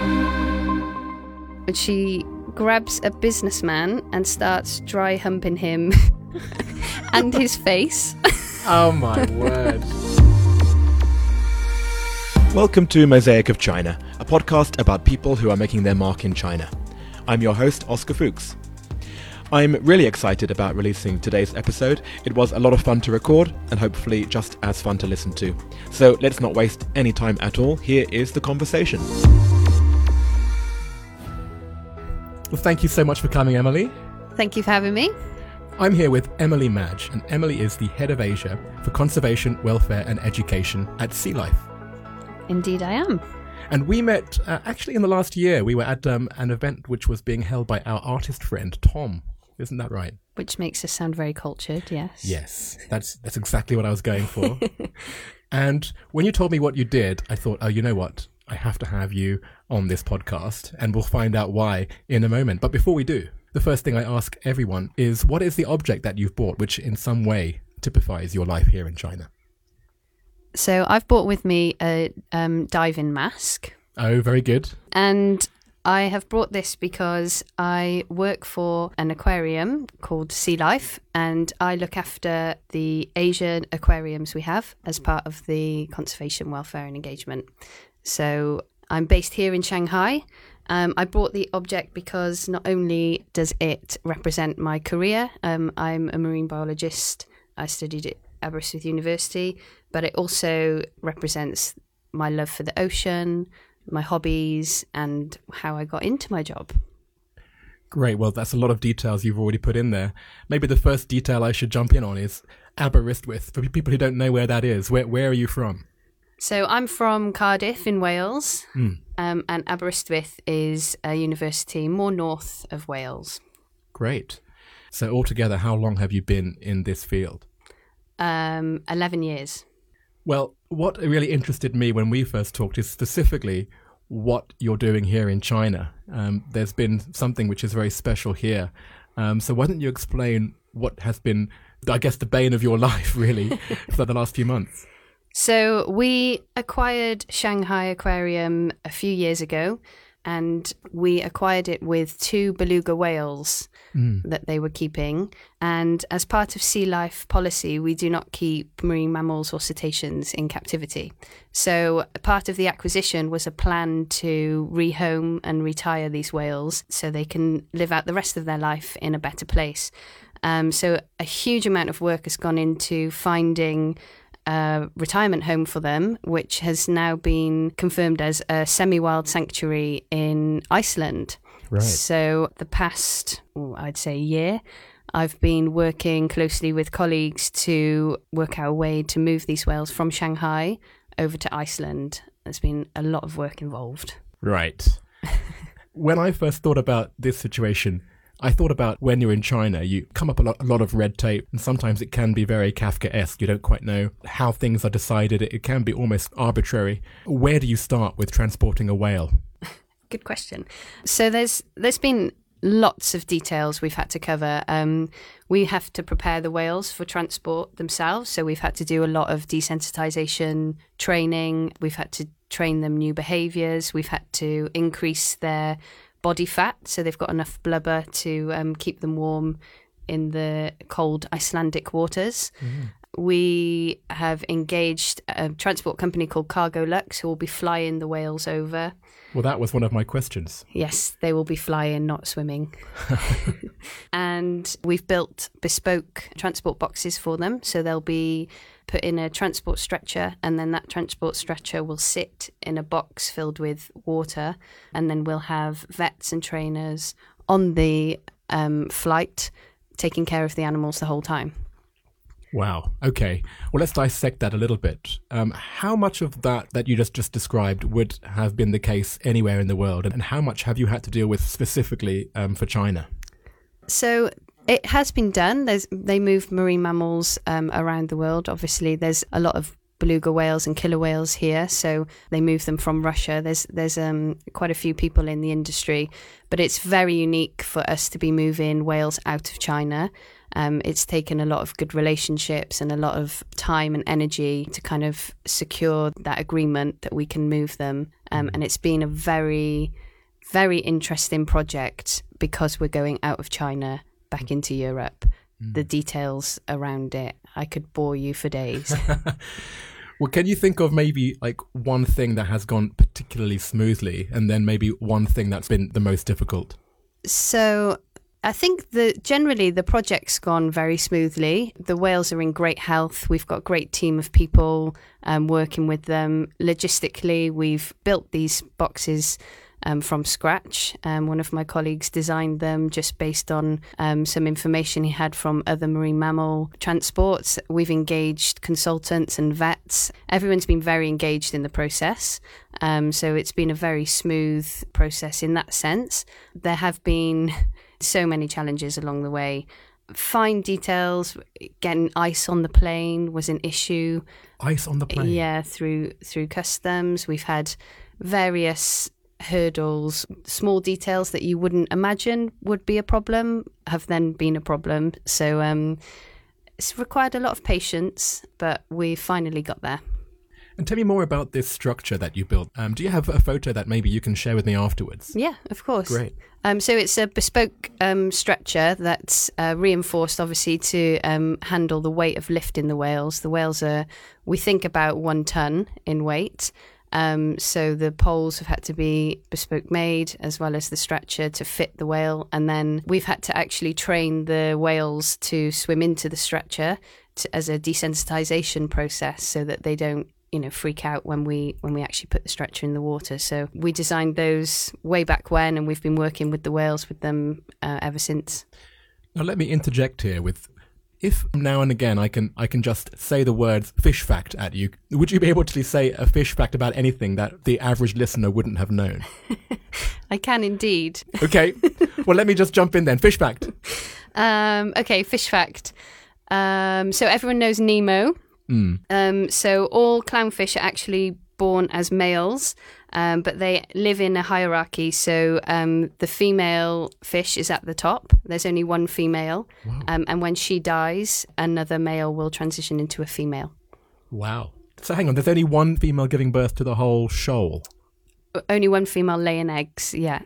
And she grabs a businessman and starts dry humping him and his face. Oh my word. Welcome to Mosaic of China, a podcast about people who are making their mark in China. I'm your host, Oscar Fuchs. I'm really excited about releasing today's episode. It was a lot of fun to record and hopefully just as fun to listen to. So let's not waste any time at all. Here is the conversation. Well, thank you so much for coming, Emily. Thank you for having me. I'm here with Emily Madge, and Emily is the head of Asia for conservation, welfare, and education at Sea Life. Indeed, I am. And we met uh, actually in the last year. We were at um, an event which was being held by our artist friend Tom. Isn't that right? Which makes us sound very cultured, yes. Yes, that's that's exactly what I was going for. and when you told me what you did, I thought, oh, you know what? I have to have you on this podcast, and we'll find out why in a moment. But before we do, the first thing I ask everyone is, what is the object that you've bought, which in some way typifies your life here in China? So I've brought with me a um, diving mask. Oh, very good. And I have brought this because I work for an aquarium called Sea Life, and I look after the Asian aquariums we have as part of the conservation, welfare, and engagement. So I'm based here in Shanghai. Um, I brought the object because not only does it represent my career, um, I'm a marine biologist. I studied at Aberystwyth University, but it also represents my love for the ocean, my hobbies, and how I got into my job. Great. Well, that's a lot of details you've already put in there. Maybe the first detail I should jump in on is Aberystwyth. For people who don't know where that is, where where are you from? So I'm from Cardiff in Wales, Mm. um, and Aberystwyth is a university more north of Wales. Great. So altogether, how long have you been in this field? Um, 11 years. Well, what really interested me when we first talked is specifically what you're doing here in China. Um, there's been something which is very special here. Um, so why don't you explain what has been, I guess, the bane of your life, really, for the last few months? So we acquired Shanghai Aquarium a few years ago, and we acquired it with two beluga whales that they were keeping. And as part of sea life policy, we do not keep marine mammals or cetaceans in captivity. So part of the acquisition was a plan to rehome and retire these whales so they can live out the rest of their life in a better place. Um, so a huge amount of work has gone into finding a retirement home for them, which has now been confirmed as a semi wild sanctuary in Iceland. Right. So, the past, oh, I'd say, year, I've been working closely with colleagues to work out a way to move these whales from Shanghai over to Iceland. There's been a lot of work involved. Right. when I first thought about this situation, I thought about when you're in China, you come up a lot, a lot of red tape, and sometimes it can be very Kafkaesque. You don't quite know how things are decided. It, it can be almost arbitrary. Where do you start with transporting a whale? Good question. So there's there's been lots of details we've had to cover. Um, we have to prepare the whales for transport themselves, so we've had to do a lot of desensitization training. We've had to train them new behaviors. We've had to increase their body fat so they've got enough blubber to um, keep them warm in the cold Icelandic waters. We have engaged a transport company called Cargolux who will be flying the whales over. Well, that was one of my questions. Yes, they will be flying, not swimming. and we've built bespoke transport boxes for them. So they'll be put in a transport stretcher, and then that transport stretcher will sit in a box filled with water. And then we'll have vets and trainers on the um, flight taking care of the animals the whole time. Wow. Okay. Well, let's dissect that a little bit. Um, how much of that that you just just described would have been the case anywhere in the world, and how much have you had to deal with specifically um, for China? So it has been done. There's they move marine mammals um, around the world. Obviously, there's a lot of beluga whales and killer whales here, so they move them from Russia. There's there's um, quite a few people in the industry, but it's very unique for us to be moving whales out of China. Um, it's taken a lot of good relationships and a lot of time and energy to kind of secure that agreement that we can move them Um, and it's been a very, very interesting project because we're going out of China back into Europe. The details around it, I could bore you for days. Well, can you think of maybe like one thing that has gone particularly smoothly and then maybe one thing that's been the most difficult? So I think that generally the project's gone very smoothly. The whales are in great health. We've got a great team of people um, working with them. Logistically, we've built these boxes um, from scratch. Um, one of my colleagues designed them just based on um, some information he had from other marine mammal transports. We've engaged consultants and vets. Everyone's been very engaged in the process. Um, so it's been a very smooth process in that sense. There have been so many challenges along the way. Fine details, getting ice on the plane was an issue. Ice on the plane. Yeah, through through customs, we've had various hurdles, small details that you wouldn't imagine would be a problem have then been a problem. So um, it's required a lot of patience, but we finally got there. And tell me more about this structure that you built. Um, do you have a photo that maybe you can share with me afterwards? Yeah, of course. Great. Um, so it's a bespoke um, stretcher that's uh, reinforced, obviously, to um, handle the weight of lifting the whales. The whales are, we think, about one ton in weight. Um, so the poles have had to be bespoke made as well as the stretcher to fit the whale. And then we've had to actually train the whales to swim into the stretcher to, as a desensitization process so that they don't you know freak out when we when we actually put the stretcher in the water so we designed those way back when and we've been working with the whales with them uh, ever since Now let me interject here with if now and again I can I can just say the words fish fact at you, would you be able to say a fish fact about anything that the average listener wouldn't have known? i can indeed Okay. well let me just jump in then. Fish fact. um, okay fish fact um, so everyone knows nemo Mm. Um, so all clownfish are actually born as males, um, but they live in a hierarchy. So um, the female fish is at the top. There's only one female, um, and when she dies, another male will transition into a female. Wow. So hang on, there's only one female giving birth to the whole shoal. Only one female laying eggs. Yeah.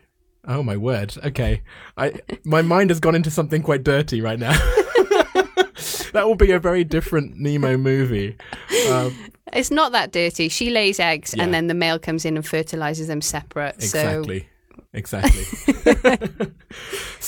Oh my word. Okay. I my mind has gone into something quite dirty right now. that will be a very different Nemo movie. Um, It's not that dirty. She lays eggs, Yeah. and then the male comes in and fertilizes them separate. exactly. Exactly.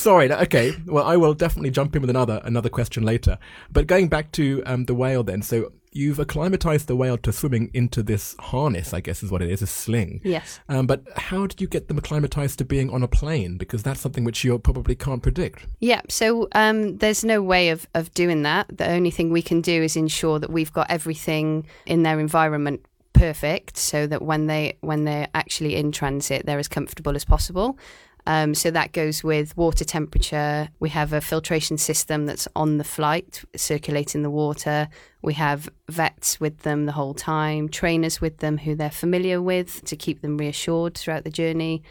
Sorry. Okay. Well, I will definitely jump in with another another question later. But going back to um, the whale, then. So you've acclimatized the whale to swimming into this harness. I guess is what it is, a sling. Yes. Um, but how did you get them acclimatized to being on a plane? Because that's something which you probably can't predict. Yeah, so um, there's no way of, of doing that. The only thing we can do is ensure that we've got everything in their environment perfect, so that when they when they're actually in transit, they're as comfortable as possible. Um, so that goes with water temperature. We have a filtration system that's on the flight, circulating the water. We have vets with them the whole time, trainers with them who they're familiar with to keep them reassured throughout the journey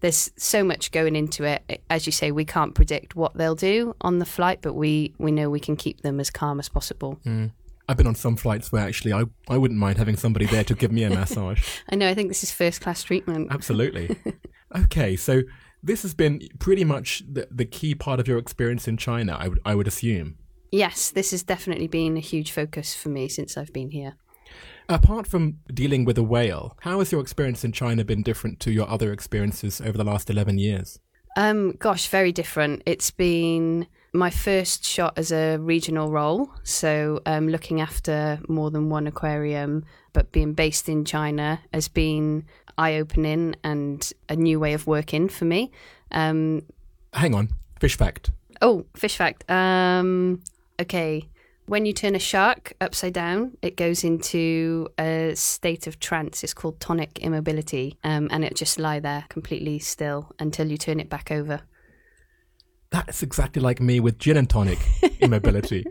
there's so much going into it. As you say, we can't predict what they'll do on the flight, but we, we know we can keep them as calm as possible. I've been on some flights where actually I, I wouldn't mind having somebody there to give me a massage. I know, I think this is first class treatment. Absolutely. okay, so this has been pretty much the, the key part of your experience in China, I would I would assume. Yes, this has definitely been a huge focus for me since I've been here. Apart from dealing with a whale, how has your experience in China been different to your other experiences over the last 11 years? Um, gosh, very different. It's been my first shot as a regional role, so um, looking after more than one aquarium, but being based in China has been eye-opening and a new way of working for me. Um, Hang on, fish fact. Oh, fish fact. Um, okay. When you turn a shark upside down, it goes into a state of trance. It's called tonic immobility. Um, and it just lie there completely still until you turn it back over. That's exactly like me with gin and tonic immobility.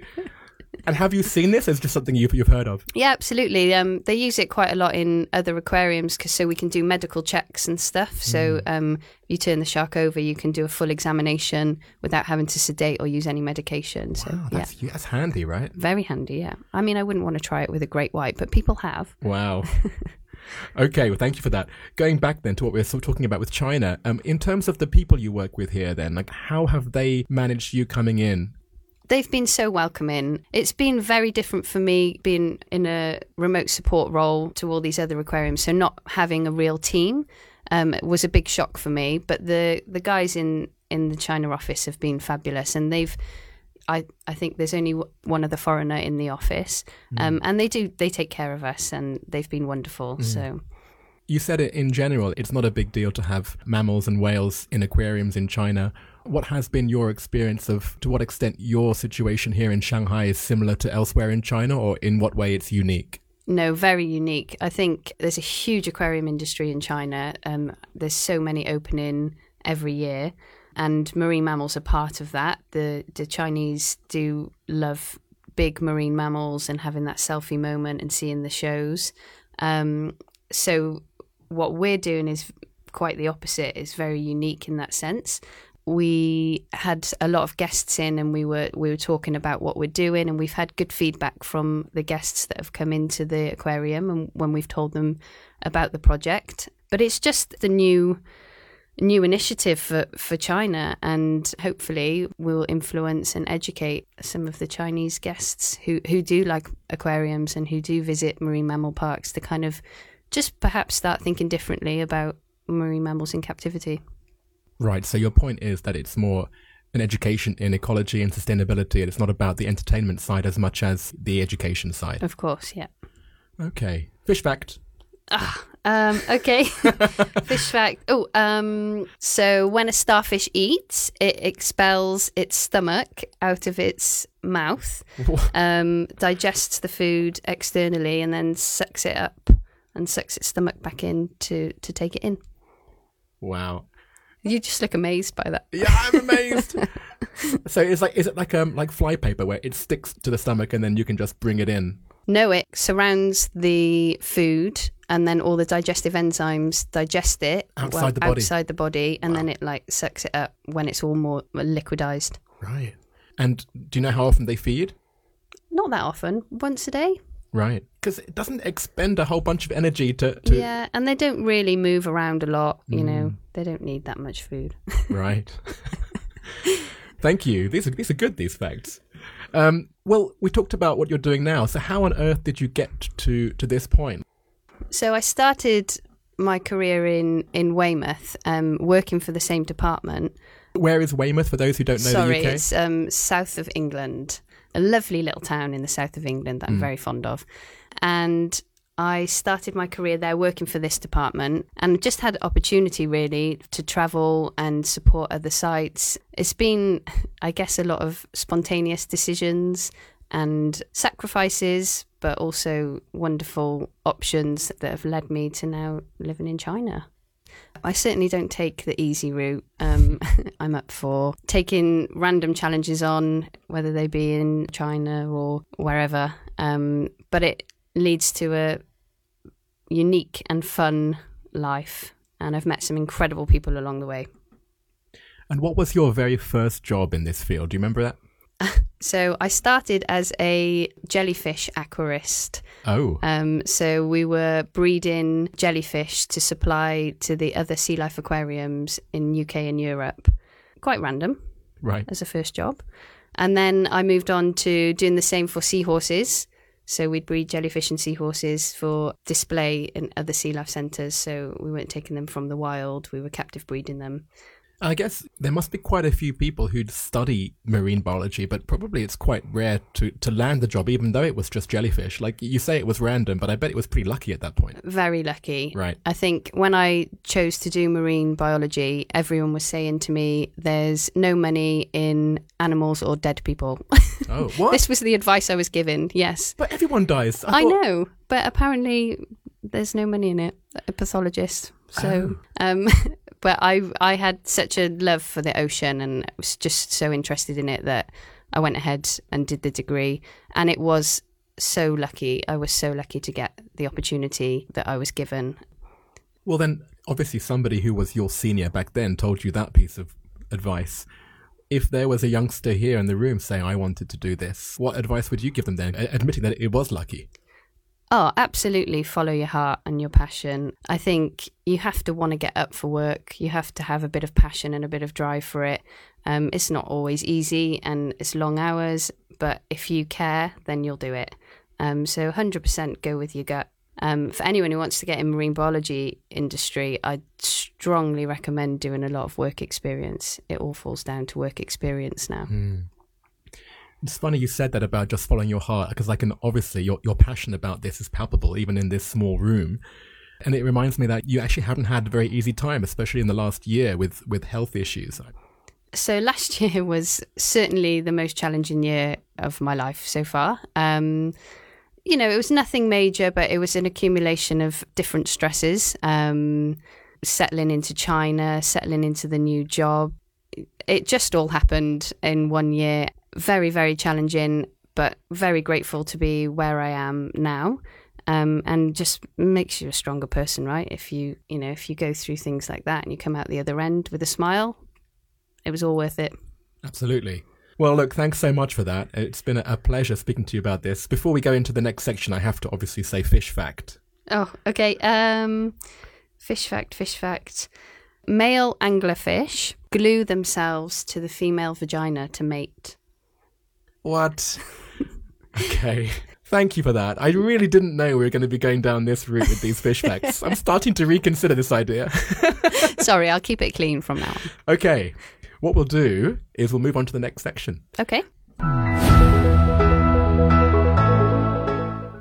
And have you seen this? It's just something you've, you've heard of. Yeah, absolutely. Um, they use it quite a lot in other aquariums cause, so we can do medical checks and stuff. So um, you turn the shark over, you can do a full examination without having to sedate or use any medication. So Wow, yeah, that's, that's handy, right? very handy. Yeah. I mean, I wouldn't want to try it with a great white, but people have. Wow. okay, well, thank you for that. Going back then to what we were sort of talking about with China, um, in terms of the people you work with here, then, like, how have they managed you coming in? They've been so welcoming. It's been very different for me being in a remote support role to all these other aquariums. So not having a real team um, was a big shock for me. But the the guys in in the China office have been fabulous, and they've I, I think there's only one other foreigner in the office, mm. um, and they do they take care of us, and they've been wonderful. Mm. So. You said it in general, it's not a big deal to have mammals and whales in aquariums in China. What has been your experience of to what extent your situation here in Shanghai is similar to elsewhere in China, or in what way it's unique? No, very unique. I think there's a huge aquarium industry in China. Um, there's so many opening every year and marine mammals are part of that. The the Chinese do love big marine mammals and having that selfie moment and seeing the shows. Um, so what we're doing is quite the opposite. It's very unique in that sense. We had a lot of guests in, and we were we were talking about what we're doing, and we've had good feedback from the guests that have come into the aquarium, and when we've told them about the project. But it's just the new new initiative for, for China, and hopefully will influence and educate some of the Chinese guests who, who do like aquariums and who do visit marine mammal parks to kind of just perhaps start thinking differently about marine mammals in captivity. Right. So your point is that it's more an education in ecology and sustainability, and it's not about the entertainment side as much as the education side. Of course, yeah. Okay. Fish fact. Ah, um, okay. Fish fact. Oh, um, so when a starfish eats, it expels its stomach out of its mouth, um, digests the food externally, and then sucks it up and sucks its stomach back in to, to take it in. Wow. You just look amazed by that. Yeah, I'm amazed. so it's like is it like um like flypaper where it sticks to the stomach and then you can just bring it in? No, it surrounds the food and then all the digestive enzymes digest it outside well, the body, outside the body, and wow. then it like sucks it up when it's all more liquidized. Right. And do you know how often they feed? Not that often. Once a day. Right. Because it doesn't expend a whole bunch of energy to, to. Yeah, and they don't really move around a lot. You mm. know, they don't need that much food. right. Thank you. These are these are good. These facts. Um, well, we talked about what you're doing now. So, how on earth did you get to to this point? So I started my career in in Weymouth, um, working for the same department. Where is Weymouth for those who don't know Sorry, the UK? it's um, south of England, a lovely little town in the south of England that I'm mm. very fond of, and. I started my career there working for this department and just had opportunity really to travel and support other sites. It's been, I guess, a lot of spontaneous decisions and sacrifices, but also wonderful options that have led me to now living in China. I certainly don't take the easy route. Um, I'm up for taking random challenges on, whether they be in China or wherever. Um, but it leads to a unique and fun life. And I've met some incredible people along the way. And what was your very first job in this field? Do you remember that? so I started as a jellyfish aquarist. Oh. Um, so we were breeding jellyfish to supply to the other sea life aquariums in UK and Europe. Quite random. Right. As a first job. And then I moved on to doing the same for seahorses. So we'd breed jellyfish and seahorses for display in other sea life centres. So we weren't taking them from the wild, we were captive breeding them. I guess there must be quite a few people who'd study marine biology, but probably it's quite rare to, to land the job, even though it was just jellyfish. Like you say, it was random, but I bet it was pretty lucky at that point. Very lucky. Right. I think when I chose to do marine biology, everyone was saying to me, there's no money in animals or dead people. Oh, what? this was the advice I was given, yes. But everyone dies. I, I thought... know, but apparently there's no money in it. A pathologist. So, oh. um, but I I had such a love for the ocean and was just so interested in it that I went ahead and did the degree, and it was so lucky. I was so lucky to get the opportunity that I was given. Well, then obviously somebody who was your senior back then told you that piece of advice. If there was a youngster here in the room saying, I wanted to do this, what advice would you give them then, admitting that it was lucky? Oh, absolutely. Follow your heart and your passion. I think you have to want to get up for work. You have to have a bit of passion and a bit of drive for it. Um, it's not always easy and it's long hours, but if you care, then you'll do it. Um, so 100% go with your gut. Um, for anyone who wants to get in marine biology industry, I strongly recommend doing a lot of work experience. It all falls down to work experience now. Mm. It's funny you said that about just following your heart because I can obviously your your passion about this is palpable even in this small room. And it reminds me that you actually haven't had a very easy time, especially in the last year with with health issues. So last year was certainly the most challenging year of my life so far. Um, you know, it was nothing major, but it was an accumulation of different stresses. Um, settling into China, settling into the new job. It just all happened in one year very, very challenging, but very grateful to be where I am now. Um, and just makes you a stronger person, right? If you, you know, if you go through things like that and you come out the other end with a smile, it was all worth it. Absolutely. Well, look, thanks so much for that. It's been a pleasure speaking to you about this. Before we go into the next section, I have to obviously say fish fact. Oh, okay. Um, fish fact, fish fact. Male anglerfish glue themselves to the female vagina to mate. What? okay. Thank you for that. I really didn't know we were going to be going down this route with these fish facts. I'm starting to reconsider this idea. Sorry, I'll keep it clean from now on. Okay. What we'll do is we'll move on to the next section. Okay.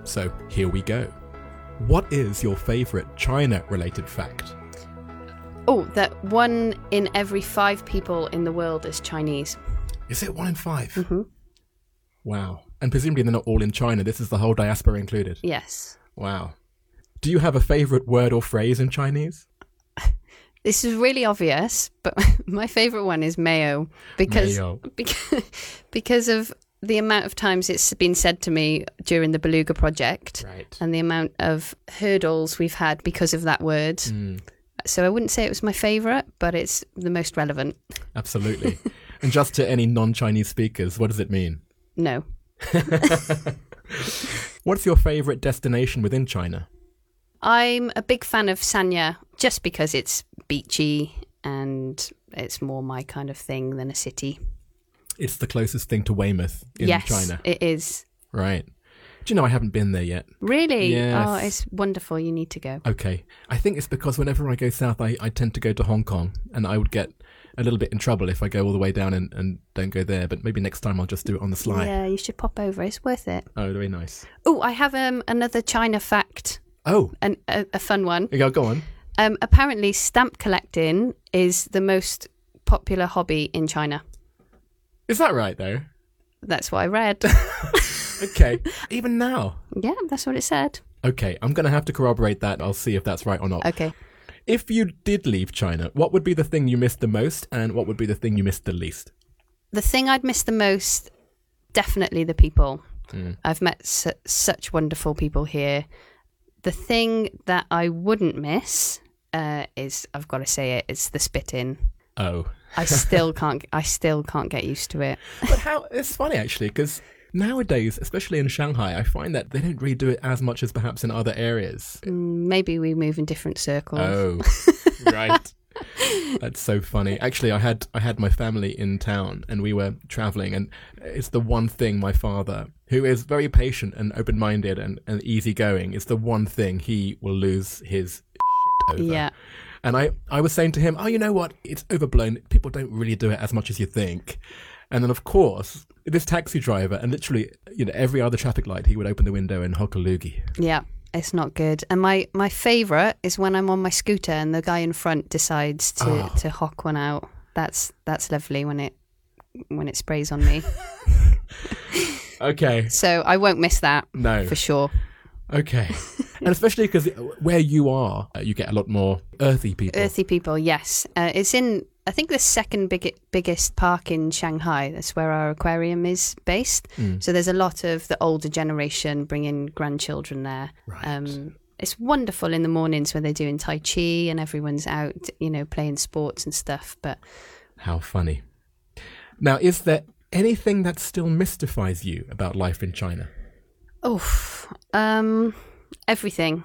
So here we go. What is your favorite China related fact? Oh, that one in every five people in the world is Chinese. Is it one in 5 mm-hmm. Wow. And presumably they're not all in China. This is the whole diaspora included. Yes. Wow. Do you have a favorite word or phrase in Chinese? This is really obvious, but my favorite one is meiyou because meiyou. because, because of the amount of times it's been said to me during the Beluga project right. and the amount of hurdles we've had because of that word. Mm. So I wouldn't say it was my favorite, but it's the most relevant. Absolutely. and just to any non-Chinese speakers, what does it mean? No. What's your favorite destination within China? I'm a big fan of Sanya just because it's beachy and it's more my kind of thing than a city. It's the closest thing to Weymouth in yes, China. It is. Right. Do you know I haven't been there yet? Really? Yes. Oh, it's wonderful. You need to go. Okay. I think it's because whenever I go south, I, I tend to go to Hong Kong and I would get a little bit in trouble if I go all the way down and, and don't go there. But maybe next time I'll just do it on the sly. Yeah, you should pop over. It's worth it. Oh, very nice. Oh, I have um, another China fact. Oh, An, a, a fun one. go, go on. Um, apparently, stamp collecting is the most popular hobby in China. Is that right, though? That's what I read. okay. Even now? yeah, that's what it said. Okay, I'm going to have to corroborate that. I'll see if that's right or not. Okay. If you did leave China, what would be the thing you missed the most and what would be the thing you missed the least? The thing I'd miss the most, definitely the people. Mm. I've met su- such wonderful people here. The thing that I wouldn't miss uh, is, I've got to say it, it's the spitting. Oh. I still can't. I still can't get used to it. But how? It's funny actually because nowadays, especially in Shanghai, I find that they don't really do it as much as perhaps in other areas. Mm, Maybe we move in different circles. Oh, right. That's so funny. Actually, I had I had my family in town, and we were traveling, and it's the one thing my father, who is very patient and open minded and, and easygoing, is the one thing he will lose his shit over. Yeah. And I, I was saying to him, oh, you know what? It's overblown. People don't really do it as much as you think. And then, of course, this taxi driver, and literally, you know, every other traffic light, he would open the window and hock a loogie. Yeah, it's not good. And my my favorite is when I'm on my scooter and the guy in front decides to Oh. to hock one out. That's that's lovely when it when it sprays on me. Okay. so I won't miss that No. for sure. Okay. and especially because where you are, uh, you get a lot more earthy people. Earthy people, yes. Uh, it's in I think the second big, biggest park in Shanghai. That's where our aquarium is based. Mm. So there's a lot of the older generation bringing grandchildren there. Right. Um, it's wonderful in the mornings when they're doing tai chi and everyone's out, you know, playing sports and stuff. But How funny. Now, is there anything that still mystifies you about life in China? oh, um, everything.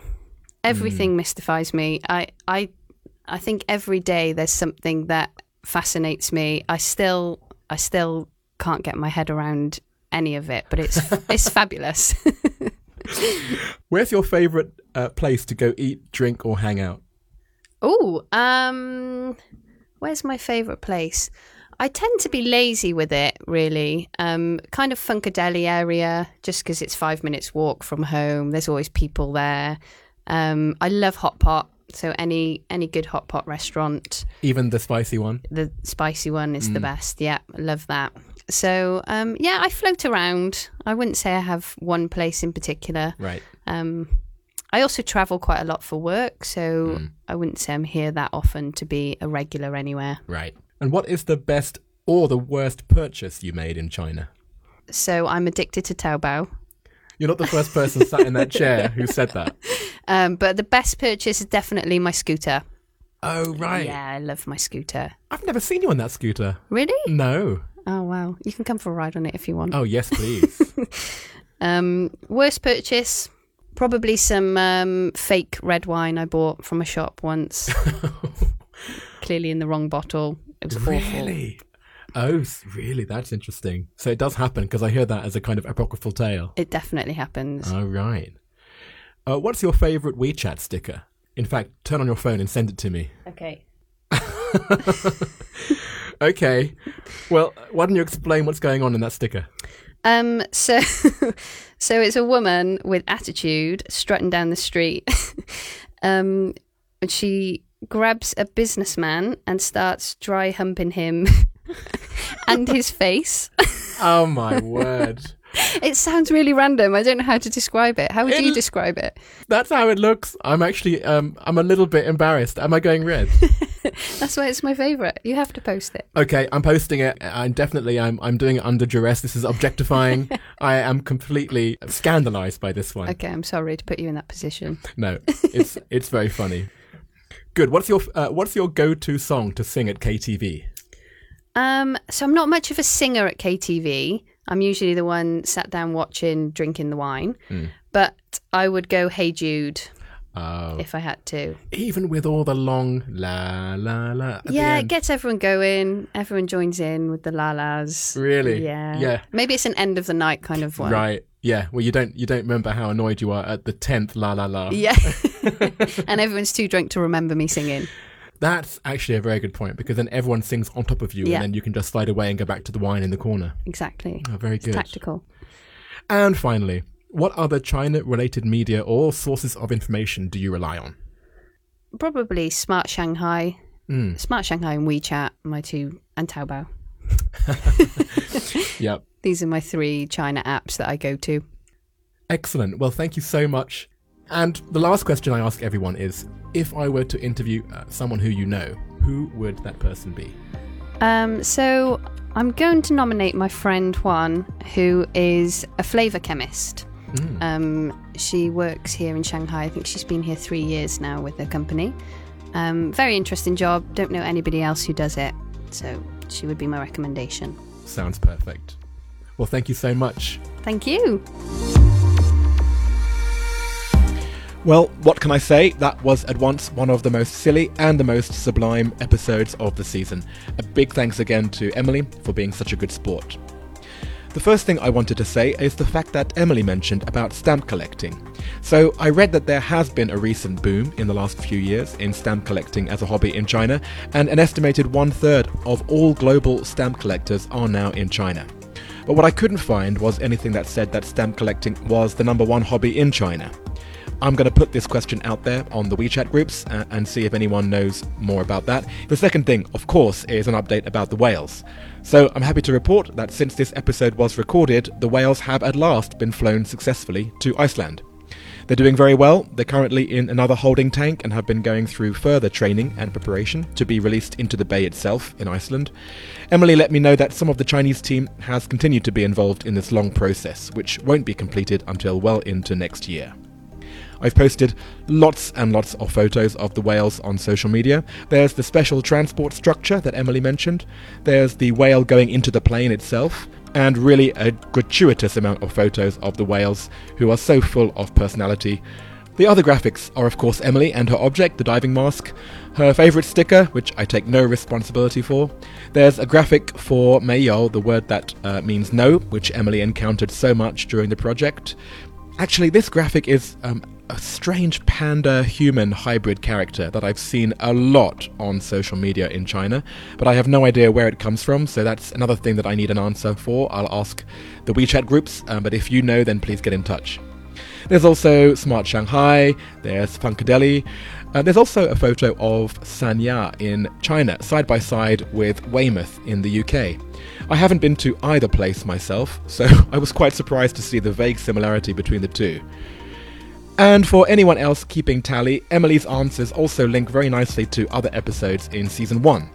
Everything mystifies me. I, I, I think every day there's something that fascinates me. I still, I still can't get my head around any of it, but it's it's fabulous. Where's your favorite uh, place to go eat, drink, or hang out? Oh, um, where's my favorite place? I tend to be lazy with it, really. Um, kind of Funkadelic area, just because it's five minutes walk from home. There's always people there. Um, I love hot pot, so any any good hot pot restaurant, Even the spicy one? the spicy one is the best. Yeah, love that. So um, yeah, I float around. I wouldn't say I have one place in particular. Right. Um, I also travel quite a lot for work, so I wouldn't say I'm here that often to be a regular anywhere. Right. And what is the best or the worst purchase you made in China? So I'm addicted to Taobao. You're not the first person sat in that chair who said that. Um, but the best purchase is definitely my scooter. Oh, right. Yeah, I love my scooter. I've never seen you on that scooter. Really? No. Oh wow! You can come for a ride on it if you want. Oh, yes, please. Um, worst purchase, probably some um, fake red wine I bought from a shop once. Clearly in the wrong bottle. It was awful. really? Oh, really? That's interesting. So it does happen because I hear that as a kind of apocryphal tale. It definitely happens. Oh, right. Uh, what's your favorite WeChat sticker? In fact, turn on your phone and send it to me. Okay. Okay. Well, why don't you explain what's going on in that sticker? Um, so, so it's a woman with attitude strutting down the street. um, and she grabs a businessman and starts dry humping him and his face. Oh, my word. It sounds really random. I don't know how to describe it. How would you describe it? That's how it looks. I'm actually, um, I'm a little bit embarrassed. Am I going red? That's why it's my favorite. You have to post it. Okay, I'm posting it. I'm definitely, I'm, I'm doing it under duress. This is objectifying. I am completely scandalized by this one. Okay, I'm sorry to put you in that position. No, it's, it's very funny. Good. What's your, uh, what's your go-to song to sing at KTV? Um, so I'm not much of a singer at KTV. I'm usually the one sat down watching, drinking the wine. Hmm. But I would go Hey Jude Oh, if I had to. even with all the long la la la. Yeah, it gets everyone going. Everyone joins in with the la-las. Really? Yeah. Yeah. Maybe it's an end of the night kind of one. Right. Yeah. Well, you don't you don't remember how annoyed you are at the tenth la la la. Yeah. and everyone's too drunk to remember me singing. That's actually a very good point because then everyone sings on top of you, Yeah. and then you can just slide away and go back to the wine in the corner. Exactly. Oh, very It's good. tactical. And finally, what other China-related media or sources of information do you rely on? Probably Smart Shanghai. Mm. Smart Shanghai and WeChat, my two, and Taobao. Yep. These are my three China apps that I go to. Excellent. Well, thank you so much. And the last question I ask everyone is: If I were to interview uh, someone who you know, who would that person be? Um, so I'm going to nominate my friend Juan, who is a flavour chemist. Um, she works here in Shanghai. I think she's been here three years now with her company. Um, very interesting job. Don't know anybody else who does it, so she would be my recommendation. Sounds perfect. Well, thank you so much. Thank you. Well, what can I say? That was at once one of the most silly and the most sublime episodes of the season. A big thanks again to Emily for being such a good sport. The first thing I wanted to say is the fact that Emily mentioned about stamp collecting. So, I read that there has been a recent boom in the last few years in stamp collecting as a hobby in China, and an estimated one third of all global stamp collectors are now in China. But what I couldn't find was anything that said that stamp collecting was the number one hobby in China. I'm going to put this question out there on the WeChat groups uh, and see if anyone knows more about that. The second thing, of course, is an update about the whales. So I'm happy to report that since this episode was recorded, the whales have at last been flown successfully to Iceland. They're doing very well. They're currently in another holding tank and have been going through further training and preparation to be released into the bay itself in Iceland. Emily let me know that some of the Chinese team has continued to be involved in this long process, which won't be completed until well into next year. I've posted lots and lots of photos of the whales on social media. There's the special transport structure that Emily mentioned, there's the whale going into the plane itself, and really a gratuitous amount of photos of the whales who are so full of personality. The other graphics are, of course, Emily and her object, the diving mask, her favourite sticker, which I take no responsibility for. There's a graphic for Meiyou, the word that uh, means no, which Emily encountered so much during the project. Actually, this graphic is um, a strange panda human hybrid character that I've seen a lot on social media in China, but I have no idea where it comes from, so that's another thing that I need an answer for. I'll ask the WeChat groups, um, but if you know, then please get in touch. There's also Smart Shanghai, there's Funkadelic. Uh, there's also a photo of Sanya in China, side by side with Weymouth in the UK. I haven't been to either place myself, so I was quite surprised to see the vague similarity between the two. And for anyone else keeping tally, Emily's answers also link very nicely to other episodes in season 1.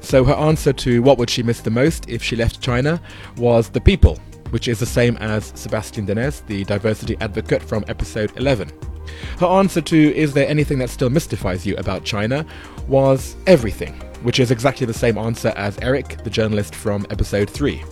So her answer to what would she miss the most if she left China was the people, which is the same as Sebastian Denez, the diversity advocate from episode 11. Her answer to is there anything that still mystifies you about China was everything, which is exactly the same answer as Eric, the journalist from episode 3.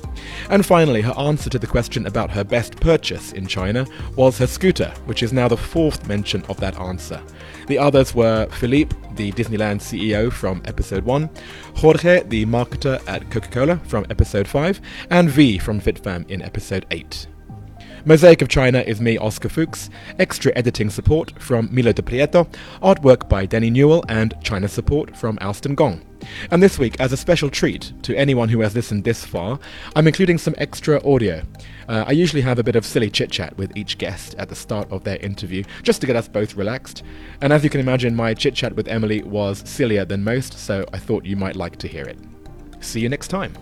And finally, her answer to the question about her best purchase in China was her scooter, which is now the fourth mention of that answer. The others were Philippe, the Disneyland CEO from episode 1, Jorge, the marketer at Coca Cola from episode 5, and V from FitFam in episode 8. Mosaic of China is me, Oscar Fuchs, extra editing support from Milo de Prieto, artwork by Danny Newell, and China support from Alston Gong. And this week, as a special treat to anyone who has listened this far, I'm including some extra audio. Uh, I usually have a bit of silly chit chat with each guest at the start of their interview, just to get us both relaxed. And as you can imagine, my chit chat with Emily was sillier than most, so I thought you might like to hear it. See you next time.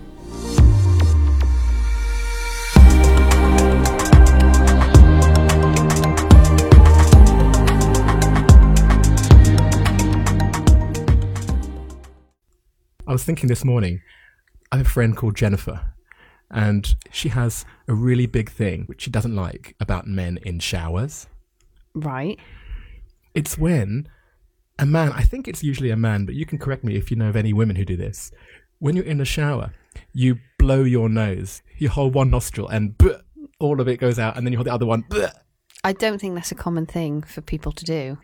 Thinking this morning, I have a friend called Jennifer, and she has a really big thing which she doesn't like about men in showers. Right. It's when a man, I think it's usually a man, but you can correct me if you know of any women who do this. When you're in a shower, you blow your nose, you hold one nostril, and bleh, all of it goes out, and then you hold the other one. bleh. I don't think that's a common thing for people to do.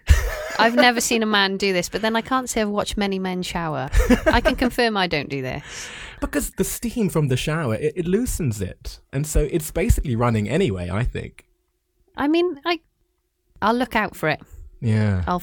I've never seen a man do this, but then I can't say I've watched many men shower. I can confirm I don't do this. Because the steam from the shower, it, it loosens it. And so it's basically running anyway, I think. I mean, I, I'll look out for it. Yeah. I'll